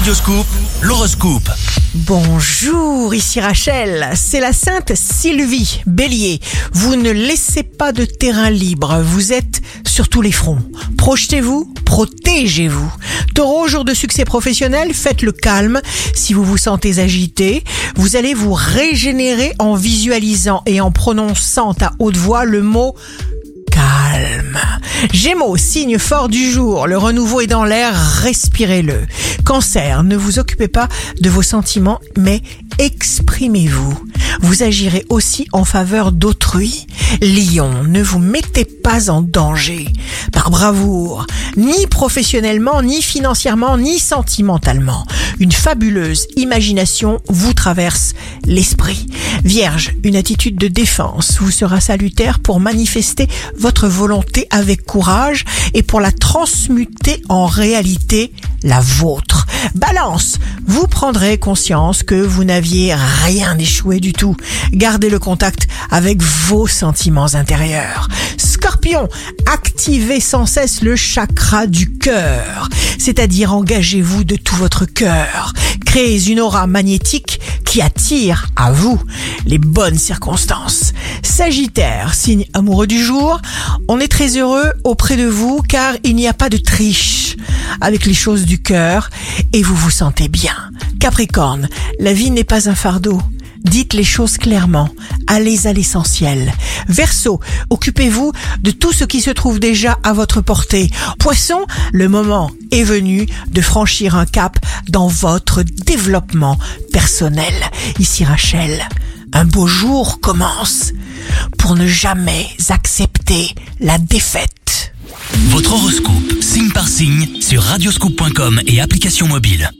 Radioscoop, l'horoscope. Bonjour, ici Rachel. C'est la Sainte Sylvie, Bélier. Vous ne laissez pas de terrain libre. Vous êtes sur tous les fronts. Projetez-vous, protégez-vous. Taureau, jour de succès professionnel, faites le calme. Si vous vous sentez agité, vous allez vous régénérer en visualisant et en prononçant à haute voix le mot calme. Gémeaux, signe fort du jour, le renouveau est dans l'air, respirez-le. Cancer, ne vous occupez pas de vos sentiments, mais exprimez-vous. Vous agirez aussi en faveur d'autrui. Lion, ne vous mettez pas en danger. Par bravoure, ni professionnellement, ni financièrement, ni sentimentalement. Une fabuleuse imagination vous traverse l'esprit. Vierge, une attitude de défense vous sera salutaire pour manifester votre volonté avec courage et pour la transmuter en réalité la vôtre. Balance, vous prendrez conscience que vous n'aviez rien échoué du tout. Gardez le contact avec vos sentiments intérieurs. Scorpion, activez sans cesse le chakra du cœur, c'est-à-dire engagez-vous de tout votre cœur. Créez une aura magnétique qui attire à vous les bonnes circonstances. Sagittaire, signe amoureux du jour, on est très heureux auprès de vous car il n'y a pas de triche avec les choses du cœur et vous vous sentez bien. Capricorne, la vie n'est pas un fardeau. Dites les choses clairement. Allez à l'essentiel. Verseau, occupez-vous de tout ce qui se trouve déjà à votre portée. Poisson, le moment est venu de franchir un cap dans votre développement personnel. Ici Rachel, un beau jour commence pour ne jamais accepter la défaite. Votre horoscope, signe par signe, sur radioscoop.com et application mobile.